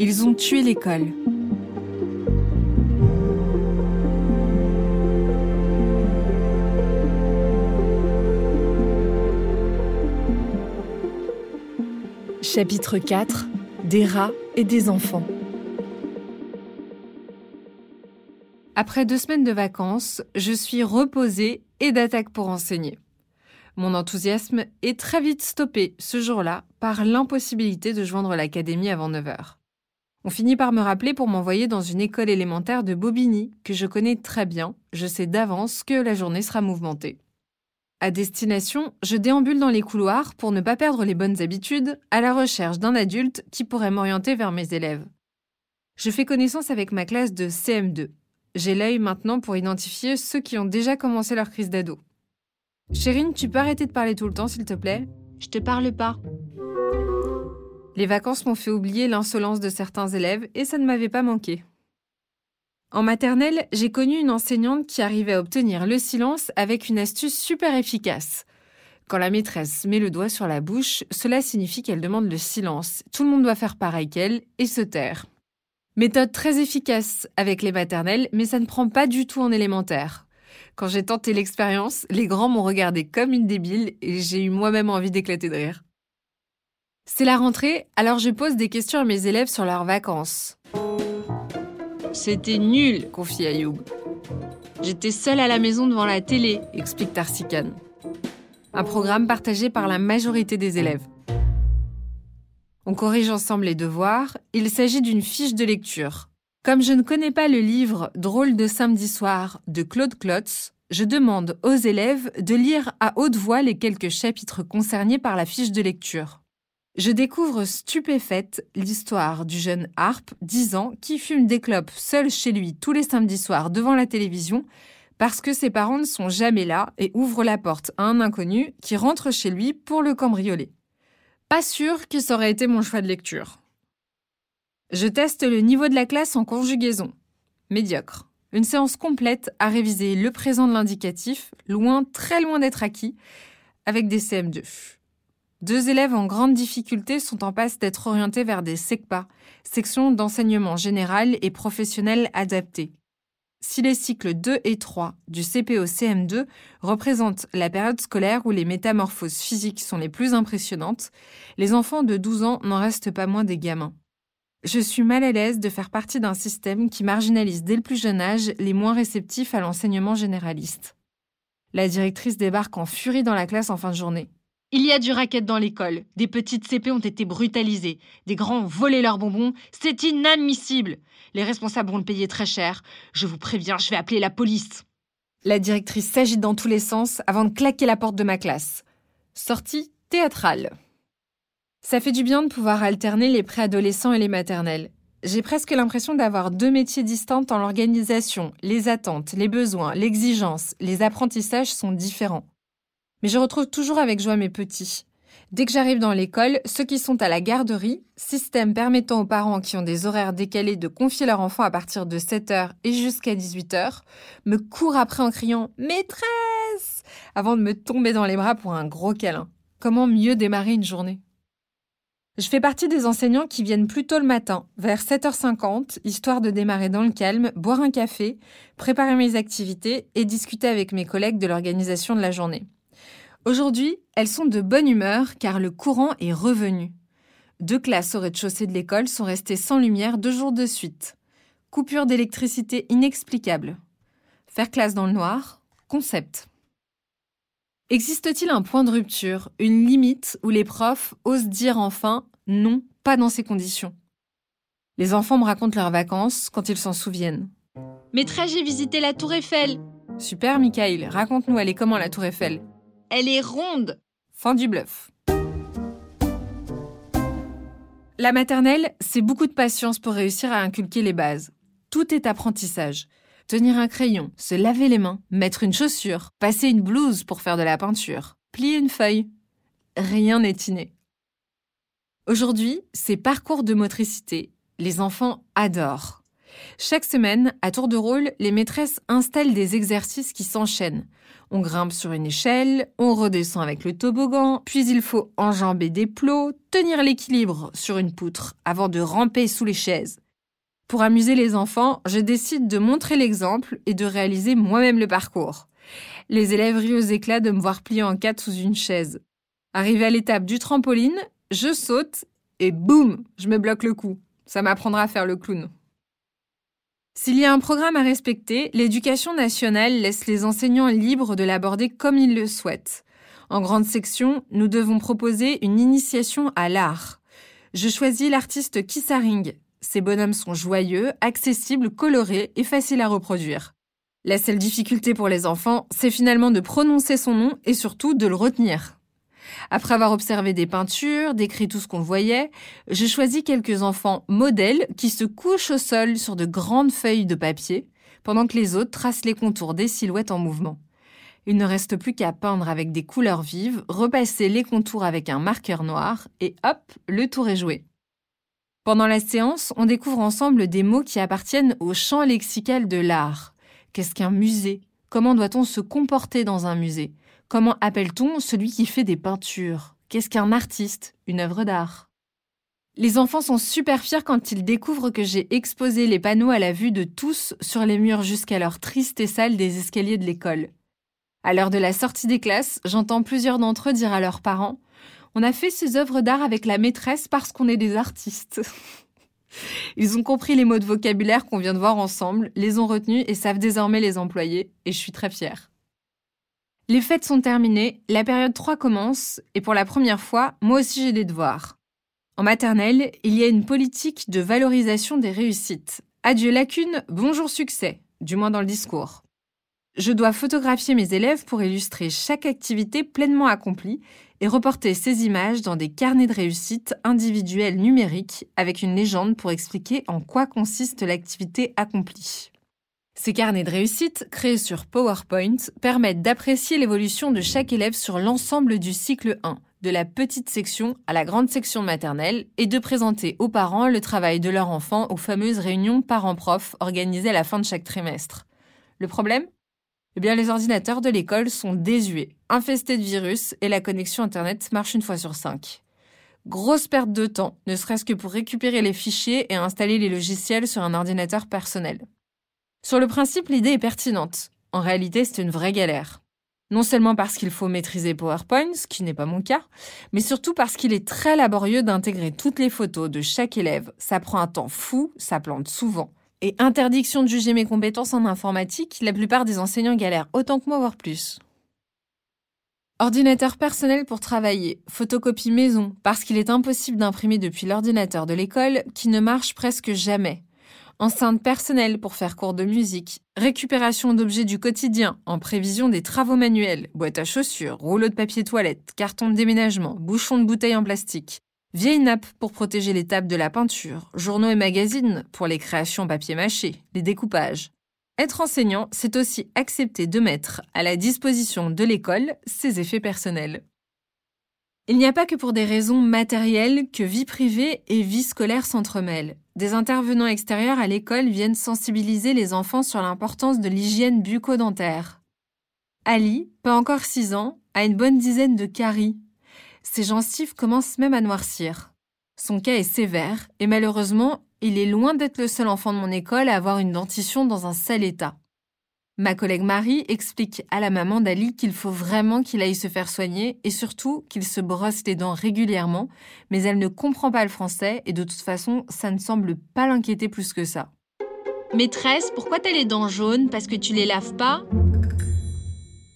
Ils ont tué l'école. Chapitre 4 Des rats et des enfants. Après deux semaines de vacances, je suis reposée et d'attaque pour enseigner. Mon enthousiasme est très vite stoppé ce jour-là par l'impossibilité de joindre l'académie avant 9h. On finit par me rappeler pour m'envoyer dans une école élémentaire de Bobigny que je connais très bien, je sais d'avance que la journée sera mouvementée. À destination, je déambule dans les couloirs pour ne pas perdre les bonnes habitudes, à la recherche d'un adulte qui pourrait m'orienter vers mes élèves. Je fais connaissance avec ma classe de CM2. J'ai l'œil maintenant pour identifier ceux qui ont déjà commencé leur crise d'ado. Chérine, tu peux arrêter de parler tout le temps, s'il te plaît? Je te parle pas. Les vacances m'ont fait oublier l'insolence de certains élèves et ça ne m'avait pas manqué. En maternelle, j'ai connu une enseignante qui arrivait à obtenir le silence avec une astuce super efficace. Quand la maîtresse met le doigt sur la bouche, cela signifie qu'elle demande le silence. Tout le monde doit faire pareil qu'elle et se taire. Méthode très efficace avec les maternelles, mais ça ne prend pas du tout en élémentaire. Quand j'ai tenté l'expérience, les grands m'ont regardé comme une débile et j'ai eu moi-même envie d'éclater de rire. C'est la rentrée, alors je pose des questions à mes élèves sur leurs vacances. C'était nul, confie Ayoub. J'étais seule à la maison devant la télé, explique Tarsikan. Un programme partagé par la majorité des élèves. On corrige ensemble les devoirs. Il s'agit d'une fiche de lecture. Comme je ne connais pas le livre Drôle de samedi soir de Claude Klotz, je demande aux élèves de lire à haute voix les quelques chapitres concernés par la fiche de lecture. Je découvre stupéfaite l'histoire du jeune Harp, 10 ans, qui fume des clopes seul chez lui tous les samedis soirs devant la télévision parce que ses parents ne sont jamais là et ouvre la porte à un inconnu qui rentre chez lui pour le cambrioler. Pas sûr que ça aurait été mon choix de lecture. Je teste le niveau de la classe en conjugaison. Médiocre. Une séance complète à réviser le présent de l'indicatif, loin, très loin d'être acquis, avec des CM2. Deux élèves en grande difficulté sont en passe d'être orientés vers des SECPA, sections d'enseignement général et professionnel adapté. Si les cycles 2 et 3 du CPO-CM2 représentent la période scolaire où les métamorphoses physiques sont les plus impressionnantes, les enfants de 12 ans n'en restent pas moins des gamins. Je suis mal à l'aise de faire partie d'un système qui marginalise dès le plus jeune âge les moins réceptifs à l'enseignement généraliste. La directrice débarque en furie dans la classe en fin de journée. Il y a du racket dans l'école. Des petites CP ont été brutalisées. Des grands ont volé leurs bonbons. C'est inadmissible. Les responsables vont le payer très cher. Je vous préviens, je vais appeler la police. La directrice s'agite dans tous les sens avant de claquer la porte de ma classe. Sortie théâtrale. Ça fait du bien de pouvoir alterner les préadolescents et les maternelles. J'ai presque l'impression d'avoir deux métiers distincts dans l'organisation. Les attentes, les besoins, l'exigence, les apprentissages sont différents. Mais je retrouve toujours avec joie mes petits. Dès que j'arrive dans l'école, ceux qui sont à la garderie, système permettant aux parents qui ont des horaires décalés de confier leur enfant à partir de 7h et jusqu'à 18h, me courent après en criant Maîtresse avant de me tomber dans les bras pour un gros câlin. Comment mieux démarrer une journée? Je fais partie des enseignants qui viennent plus tôt le matin, vers 7h50, histoire de démarrer dans le calme, boire un café, préparer mes activités et discuter avec mes collègues de l'organisation de la journée. Aujourd'hui, elles sont de bonne humeur car le courant est revenu. Deux classes au rez-de-chaussée de l'école sont restées sans lumière deux jours de suite. Coupure d'électricité inexplicable. Faire classe dans le noir, concept. Existe-t-il un point de rupture, une limite où les profs osent dire enfin non, pas dans ces conditions? Les enfants me racontent leurs vacances quand ils s'en souviennent. Maîtresse, j'ai visité la Tour Eiffel. Super, Michael, raconte-nous, elle est comment la Tour Eiffel? Elle est ronde. Fin du bluff. La maternelle, c'est beaucoup de patience pour réussir à inculquer les bases. Tout est apprentissage. Tenir un crayon, se laver les mains, mettre une chaussure, passer une blouse pour faire de la peinture, plier une feuille. Rien n'est inné. Aujourd'hui, ces parcours de motricité, les enfants adorent. Chaque semaine, à tour de rôle, les maîtresses installent des exercices qui s'enchaînent. On grimpe sur une échelle, on redescend avec le toboggan, puis il faut enjamber des plots, tenir l'équilibre sur une poutre avant de ramper sous les chaises. Pour amuser les enfants, je décide de montrer l'exemple et de réaliser moi-même le parcours. Les élèves rient aux éclats de me voir plier en quatre sous une chaise. Arrivé à l'étape du trampoline, je saute et boum, je me bloque le cou. Ça m'apprendra à faire le clown. S'il y a un programme à respecter, l'éducation nationale laisse les enseignants libres de l'aborder comme ils le souhaitent. En grande section, nous devons proposer une initiation à l'art. Je choisis l'artiste Kissaring. Ces bonhommes sont joyeux, accessibles, colorés et faciles à reproduire. La seule difficulté pour les enfants, c'est finalement de prononcer son nom et surtout de le retenir. Après avoir observé des peintures, décrit tout ce qu'on voyait, je choisis quelques enfants modèles qui se couchent au sol sur de grandes feuilles de papier, pendant que les autres tracent les contours des silhouettes en mouvement. Il ne reste plus qu'à peindre avec des couleurs vives, repasser les contours avec un marqueur noir, et hop, le tour est joué. Pendant la séance, on découvre ensemble des mots qui appartiennent au champ lexical de l'art. Qu'est-ce qu'un musée? Comment doit-on se comporter dans un musée? Comment appelle-t-on celui qui fait des peintures? Qu'est-ce qu'un artiste? Une œuvre d'art? Les enfants sont super fiers quand ils découvrent que j'ai exposé les panneaux à la vue de tous sur les murs jusqu'alors tristes et sales des escaliers de l'école. À l'heure de la sortie des classes, j'entends plusieurs d'entre eux dire à leurs parents On a fait ces œuvres d'art avec la maîtresse parce qu'on est des artistes. Ils ont compris les mots de vocabulaire qu'on vient de voir ensemble, les ont retenus et savent désormais les employer, et je suis très fière. Les fêtes sont terminées, la période 3 commence, et pour la première fois, moi aussi j'ai des devoirs. En maternelle, il y a une politique de valorisation des réussites. Adieu lacune, bonjour succès, du moins dans le discours. Je dois photographier mes élèves pour illustrer chaque activité pleinement accomplie et reporter ces images dans des carnets de réussite individuels numériques avec une légende pour expliquer en quoi consiste l'activité accomplie. Ces carnets de réussite, créés sur PowerPoint, permettent d'apprécier l'évolution de chaque élève sur l'ensemble du cycle 1, de la petite section à la grande section maternelle, et de présenter aux parents le travail de leur enfant aux fameuses réunions parents-prof organisées à la fin de chaque trimestre. Le problème? Eh bien, les ordinateurs de l'école sont désuets, infestés de virus, et la connexion Internet marche une fois sur cinq. Grosse perte de temps, ne serait-ce que pour récupérer les fichiers et installer les logiciels sur un ordinateur personnel. Sur le principe, l'idée est pertinente. En réalité, c'est une vraie galère. Non seulement parce qu'il faut maîtriser PowerPoint, ce qui n'est pas mon cas, mais surtout parce qu'il est très laborieux d'intégrer toutes les photos de chaque élève. Ça prend un temps fou, ça plante souvent. Et interdiction de juger mes compétences en informatique, la plupart des enseignants galèrent autant que moi, voire plus. Ordinateur personnel pour travailler, photocopie maison, parce qu'il est impossible d'imprimer depuis l'ordinateur de l'école qui ne marche presque jamais enceinte personnelle pour faire cours de musique, récupération d'objets du quotidien en prévision des travaux manuels, boîte à chaussures, rouleau de papier toilette, carton de déménagement, bouchon de bouteille en plastique, vieille nappe pour protéger les tables de la peinture, journaux et magazines pour les créations papier mâché, les découpages. Être enseignant, c'est aussi accepter de mettre à la disposition de l'école ses effets personnels. Il n'y a pas que pour des raisons matérielles que vie privée et vie scolaire s'entremêlent. Des intervenants extérieurs à l'école viennent sensibiliser les enfants sur l'importance de l'hygiène bucco-dentaire. Ali, pas encore 6 ans, a une bonne dizaine de caries. Ses gencives commencent même à noircir. Son cas est sévère et malheureusement, il est loin d'être le seul enfant de mon école à avoir une dentition dans un sale état. Ma collègue Marie explique à la maman d'Ali qu'il faut vraiment qu'il aille se faire soigner et surtout qu'il se brosse les dents régulièrement, mais elle ne comprend pas le français et de toute façon, ça ne semble pas l'inquiéter plus que ça. Maîtresse, pourquoi t'as les dents jaunes? Parce que tu les laves pas?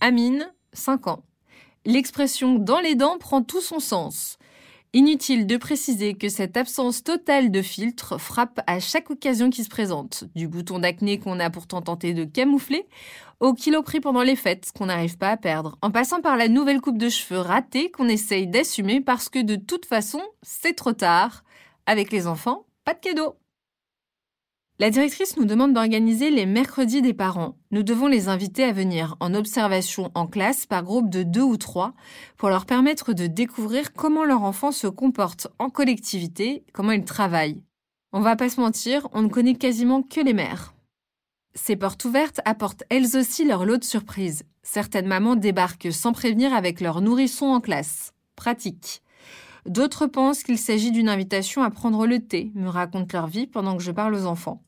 Amine, 5 ans. L'expression dans les dents prend tout son sens. Inutile de préciser que cette absence totale de filtre frappe à chaque occasion qui se présente, du bouton d'acné qu'on a pourtant tenté de camoufler, au kilo pris pendant les fêtes qu'on n'arrive pas à perdre, en passant par la nouvelle coupe de cheveux ratée qu'on essaye d'assumer parce que de toute façon, c'est trop tard. Avec les enfants, pas de cadeau. La directrice nous demande d'organiser les mercredis des parents. Nous devons les inviter à venir en observation en classe par groupe de deux ou trois pour leur permettre de découvrir comment leur enfant se comporte en collectivité, comment il travaille. On va pas se mentir, on ne connaît quasiment que les mères. Ces portes ouvertes apportent elles aussi leur lot de surprises. Certaines mamans débarquent sans prévenir avec leurs nourrissons en classe. Pratique. D'autres pensent qu'il s'agit d'une invitation à prendre le thé, me racontent leur vie pendant que je parle aux enfants.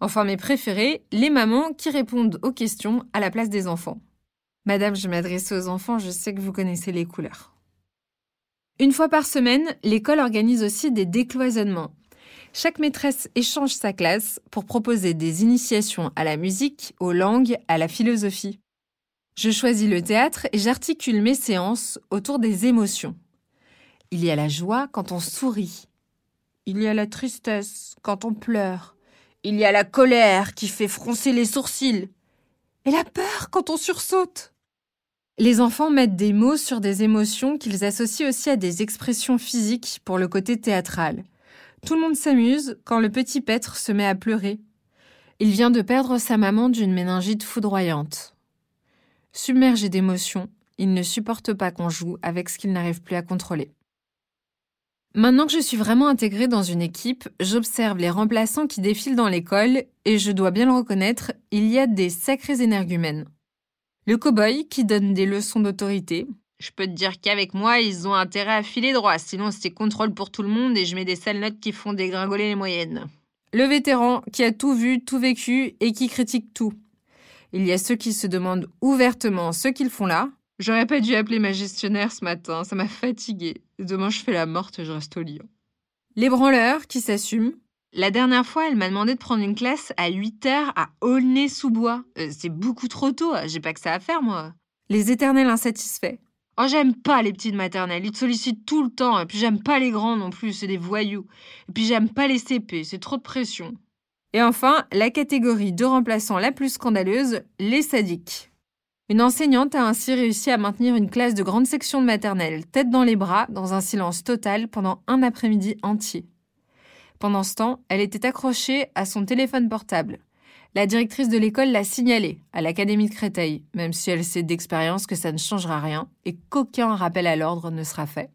Enfin, mes préférés, les mamans qui répondent aux questions à la place des enfants. Madame, je m'adresse aux enfants, je sais que vous connaissez les couleurs. Une fois par semaine, l'école organise aussi des décloisonnements. Chaque maîtresse échange sa classe pour proposer des initiations à la musique, aux langues, à la philosophie. Je choisis le théâtre et j'articule mes séances autour des émotions. Il y a la joie quand on sourit. Il y a la tristesse quand on pleure. Il y a la colère qui fait froncer les sourcils. Et la peur quand on sursaute. Les enfants mettent des mots sur des émotions qu'ils associent aussi à des expressions physiques pour le côté théâtral. Tout le monde s'amuse quand le petit Pêtre se met à pleurer. Il vient de perdre sa maman d'une méningite foudroyante. Submergé d'émotions, il ne supporte pas qu'on joue avec ce qu'il n'arrive plus à contrôler. Maintenant que je suis vraiment intégrée dans une équipe, j'observe les remplaçants qui défilent dans l'école et je dois bien le reconnaître, il y a des sacrés énergumènes. Le cow-boy qui donne des leçons d'autorité. Je peux te dire qu'avec moi, ils ont intérêt à filer droit, sinon c'est contrôle pour tout le monde et je mets des sales notes qui font dégringoler les moyennes. Le vétéran qui a tout vu, tout vécu et qui critique tout. Il y a ceux qui se demandent ouvertement ce qu'ils font là, J'aurais pas dû appeler ma gestionnaire ce matin, ça m'a fatiguée. Demain, je fais la morte et je reste au lit. Les branleurs qui s'assument. La dernière fois, elle m'a demandé de prendre une classe à 8 heures à Aulnay-sous-Bois. Euh, c'est beaucoup trop tôt, j'ai pas que ça à faire, moi. Les éternels insatisfaits. Oh, j'aime pas les petites maternelles, ils te sollicitent tout le temps. Et puis j'aime pas les grands non plus, c'est des voyous. Et puis j'aime pas les CP, c'est trop de pression. Et enfin, la catégorie de remplaçants la plus scandaleuse, les sadiques. Une enseignante a ainsi réussi à maintenir une classe de grande section de maternelle, tête dans les bras, dans un silence total pendant un après-midi entier. Pendant ce temps, elle était accrochée à son téléphone portable. La directrice de l'école l'a signalé à l'Académie de Créteil, même si elle sait d'expérience que ça ne changera rien et qu'aucun rappel à l'ordre ne sera fait.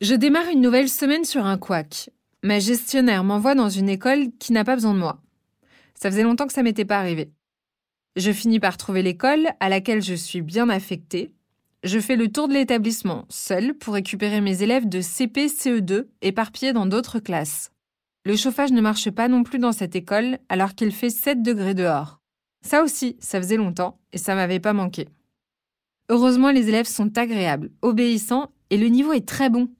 Je démarre une nouvelle semaine sur un couac. Ma gestionnaire m'envoie dans une école qui n'a pas besoin de moi. Ça faisait longtemps que ça m'était pas arrivé. Je finis par trouver l'école à laquelle je suis bien affectée. Je fais le tour de l'établissement seul pour récupérer mes élèves de CP CE2 éparpillés dans d'autres classes. Le chauffage ne marche pas non plus dans cette école alors qu'il fait 7 degrés dehors. Ça aussi, ça faisait longtemps et ça m'avait pas manqué. Heureusement, les élèves sont agréables, obéissants et le niveau est très bon.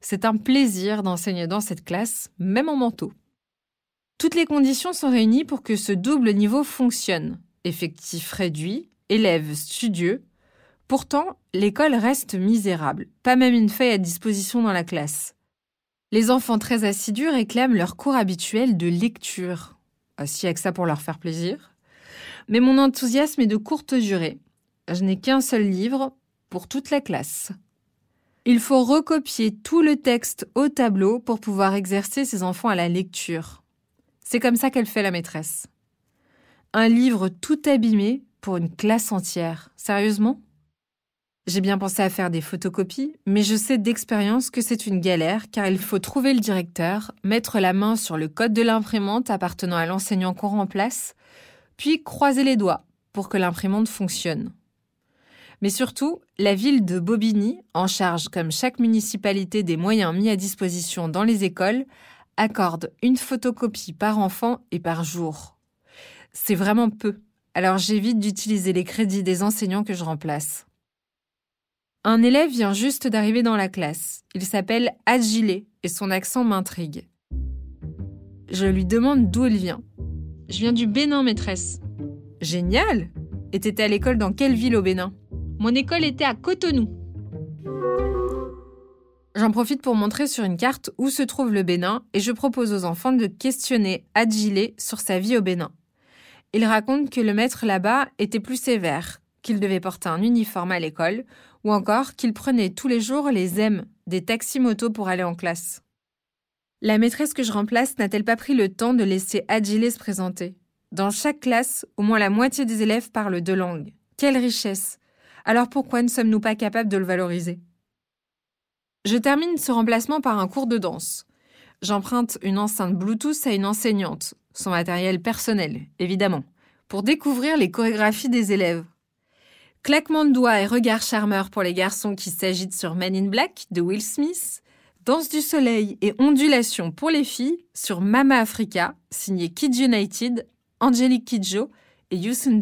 C'est un plaisir d'enseigner dans cette classe, même en manteau. Toutes les conditions sont réunies pour que ce double niveau fonctionne effectif réduit, élèves studieux. Pourtant, l'école reste misérable, pas même une feuille à disposition dans la classe. Les enfants très assidus réclament leur cours habituel de lecture. Ah, si avec ça pour leur faire plaisir. Mais mon enthousiasme est de courte durée. Je n'ai qu'un seul livre pour toute la classe. Il faut recopier tout le texte au tableau pour pouvoir exercer ses enfants à la lecture. C'est comme ça qu'elle fait la maîtresse. Un livre tout abîmé pour une classe entière. Sérieusement? J'ai bien pensé à faire des photocopies, mais je sais d'expérience que c'est une galère car il faut trouver le directeur, mettre la main sur le code de l'imprimante appartenant à l'enseignant qu'on remplace, puis croiser les doigts pour que l'imprimante fonctionne. Mais surtout, la ville de Bobigny, en charge comme chaque municipalité des moyens mis à disposition dans les écoles, accorde une photocopie par enfant et par jour c'est vraiment peu. Alors j'évite d'utiliser les crédits des enseignants que je remplace. Un élève vient juste d'arriver dans la classe. Il s'appelle Agilé et son accent m'intrigue. Je lui demande d'où il vient. Je viens du Bénin, maîtresse. Génial Et t'étais à l'école dans quelle ville au Bénin? Mon école était à Cotonou. J'en profite pour montrer sur une carte où se trouve le Bénin et je propose aux enfants de questionner Adjilé sur sa vie au Bénin. Il raconte que le maître là-bas était plus sévère, qu'il devait porter un uniforme à l'école, ou encore qu'il prenait tous les jours les M des taxis-motos pour aller en classe. La maîtresse que je remplace n'a-t-elle pas pris le temps de laisser Agilé se présenter? Dans chaque classe, au moins la moitié des élèves parlent deux langues. Quelle richesse Alors pourquoi ne sommes-nous pas capables de le valoriser? Je termine ce remplacement par un cours de danse. j'emprunte une enceinte Bluetooth à une enseignante, son matériel personnel, évidemment, pour découvrir les chorégraphies des élèves. Claquement de doigts et regard charmeur pour les garçons qui s'agitent sur Men in Black de Will Smith, Danse du soleil et ondulation pour les filles sur Mama Africa, signé Kids United, Angelique Kidjo et Youssou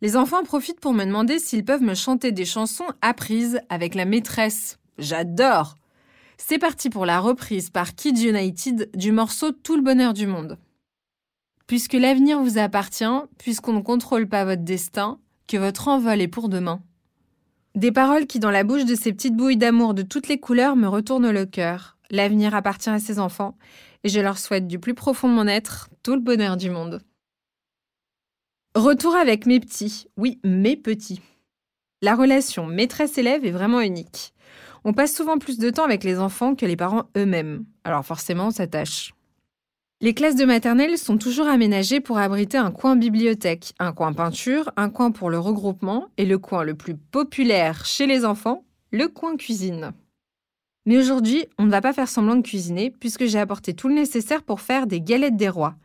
Les enfants profitent pour me demander s'ils peuvent me chanter des chansons apprises avec la maîtresse. J'adore C'est parti pour la reprise par Kids United du morceau Tout le bonheur du monde. Puisque l'avenir vous appartient, puisqu'on ne contrôle pas votre destin, que votre envol est pour demain. Des paroles qui, dans la bouche de ces petites bouilles d'amour de toutes les couleurs, me retournent le cœur. L'avenir appartient à ces enfants, et je leur souhaite du plus profond de mon être tout le bonheur du monde. Retour avec mes petits, oui, mes petits. La relation maîtresse-élève est vraiment unique. On passe souvent plus de temps avec les enfants que les parents eux-mêmes, alors forcément on s'attache. Les classes de maternelle sont toujours aménagées pour abriter un coin bibliothèque, un coin peinture, un coin pour le regroupement et le coin le plus populaire chez les enfants, le coin cuisine. Mais aujourd'hui, on ne va pas faire semblant de cuisiner puisque j'ai apporté tout le nécessaire pour faire des galettes des rois.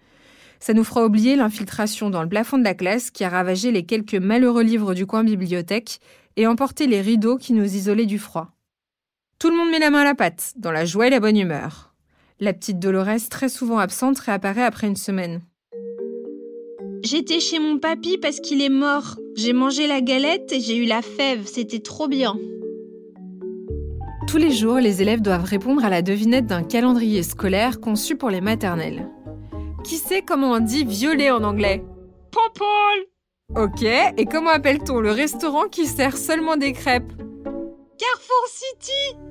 Ça nous fera oublier l'infiltration dans le plafond de la classe qui a ravagé les quelques malheureux livres du coin bibliothèque et emporté les rideaux qui nous isolaient du froid. Tout le monde met la main à la pâte, dans la joie et la bonne humeur. La petite Dolores, très souvent absente, réapparaît après une semaine. J'étais chez mon papy parce qu'il est mort. J'ai mangé la galette et j'ai eu la fève. C'était trop bien. Tous les jours, les élèves doivent répondre à la devinette d'un calendrier scolaire conçu pour les maternelles. Qui sait comment on dit violet en anglais? Popol Ok, et comment appelle-t-on le restaurant qui sert seulement des crêpes? Carrefour City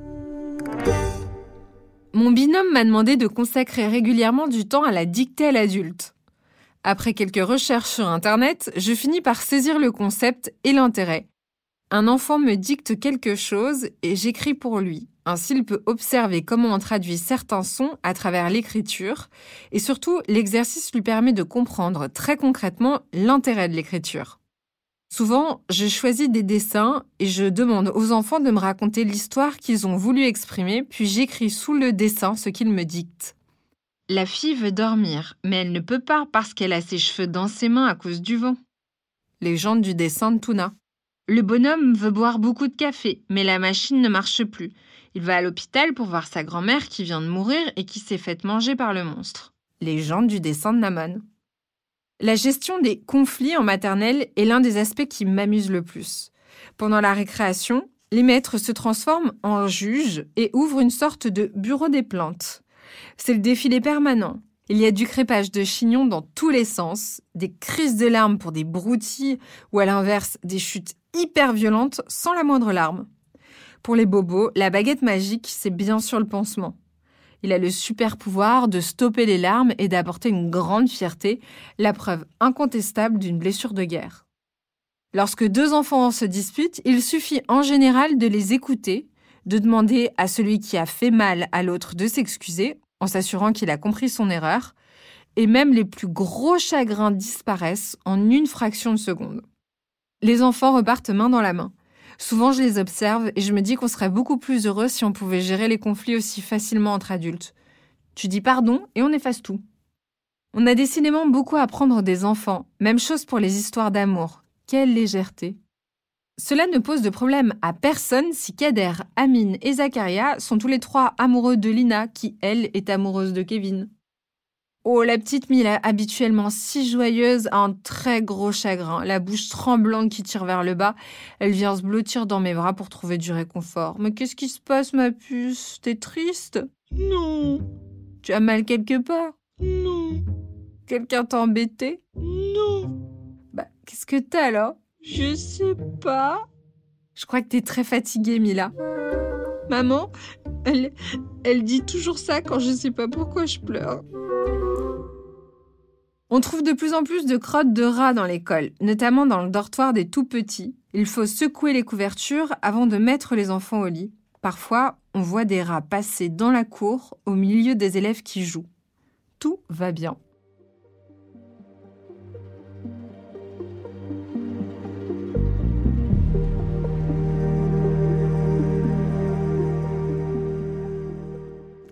mon binôme m'a demandé de consacrer régulièrement du temps à la dictée à l'adulte. Après quelques recherches sur Internet, je finis par saisir le concept et l'intérêt. Un enfant me dicte quelque chose et j'écris pour lui. Ainsi, il peut observer comment on traduit certains sons à travers l'écriture et surtout, l'exercice lui permet de comprendre très concrètement l'intérêt de l'écriture. Souvent, je choisis des dessins et je demande aux enfants de me raconter l'histoire qu'ils ont voulu exprimer, puis j'écris sous le dessin ce qu'ils me dictent. La fille veut dormir, mais elle ne peut pas parce qu'elle a ses cheveux dans ses mains à cause du vent. Légende du dessin de Tuna. Le bonhomme veut boire beaucoup de café, mais la machine ne marche plus. Il va à l'hôpital pour voir sa grand-mère qui vient de mourir et qui s'est faite manger par le monstre. Légende du dessin de Naman. La gestion des conflits en maternelle est l'un des aspects qui m'amuse le plus. Pendant la récréation, les maîtres se transforment en juges et ouvrent une sorte de bureau des plantes. C'est le défilé permanent. Il y a du crépage de chignons dans tous les sens, des crises de larmes pour des broutilles ou à l'inverse des chutes hyper violentes sans la moindre larme. Pour les bobos, la baguette magique, c'est bien sûr le pansement. Il a le super pouvoir de stopper les larmes et d'apporter une grande fierté, la preuve incontestable d'une blessure de guerre. Lorsque deux enfants se disputent, il suffit en général de les écouter, de demander à celui qui a fait mal à l'autre de s'excuser, en s'assurant qu'il a compris son erreur, et même les plus gros chagrins disparaissent en une fraction de seconde. Les enfants repartent main dans la main. Souvent, je les observe et je me dis qu'on serait beaucoup plus heureux si on pouvait gérer les conflits aussi facilement entre adultes. Tu dis pardon et on efface tout. On a décidément beaucoup à apprendre des enfants, même chose pour les histoires d'amour. Quelle légèreté. Cela ne pose de problème à personne si Kader, Amine et Zakaria sont tous les trois amoureux de Lina, qui, elle, est amoureuse de Kevin. Oh, la petite Mila, habituellement si joyeuse, a un très gros chagrin, la bouche tremblante qui tire vers le bas. Elle vient se blottir dans mes bras pour trouver du réconfort. Mais qu'est-ce qui se passe, ma puce? T'es triste? Non. Tu as mal quelque part? Non. Quelqu'un t'a embêté? Non. Bah, qu'est-ce que t'as alors? Je sais pas. Je crois que t'es très fatiguée, Mila. Maman, elle, elle dit toujours ça quand je sais pas pourquoi je pleure. On trouve de plus en plus de crottes de rats dans l'école, notamment dans le dortoir des tout petits. Il faut secouer les couvertures avant de mettre les enfants au lit. Parfois, on voit des rats passer dans la cour au milieu des élèves qui jouent. Tout va bien.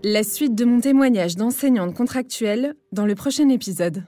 La suite de mon témoignage d'enseignante contractuelle dans le prochain épisode.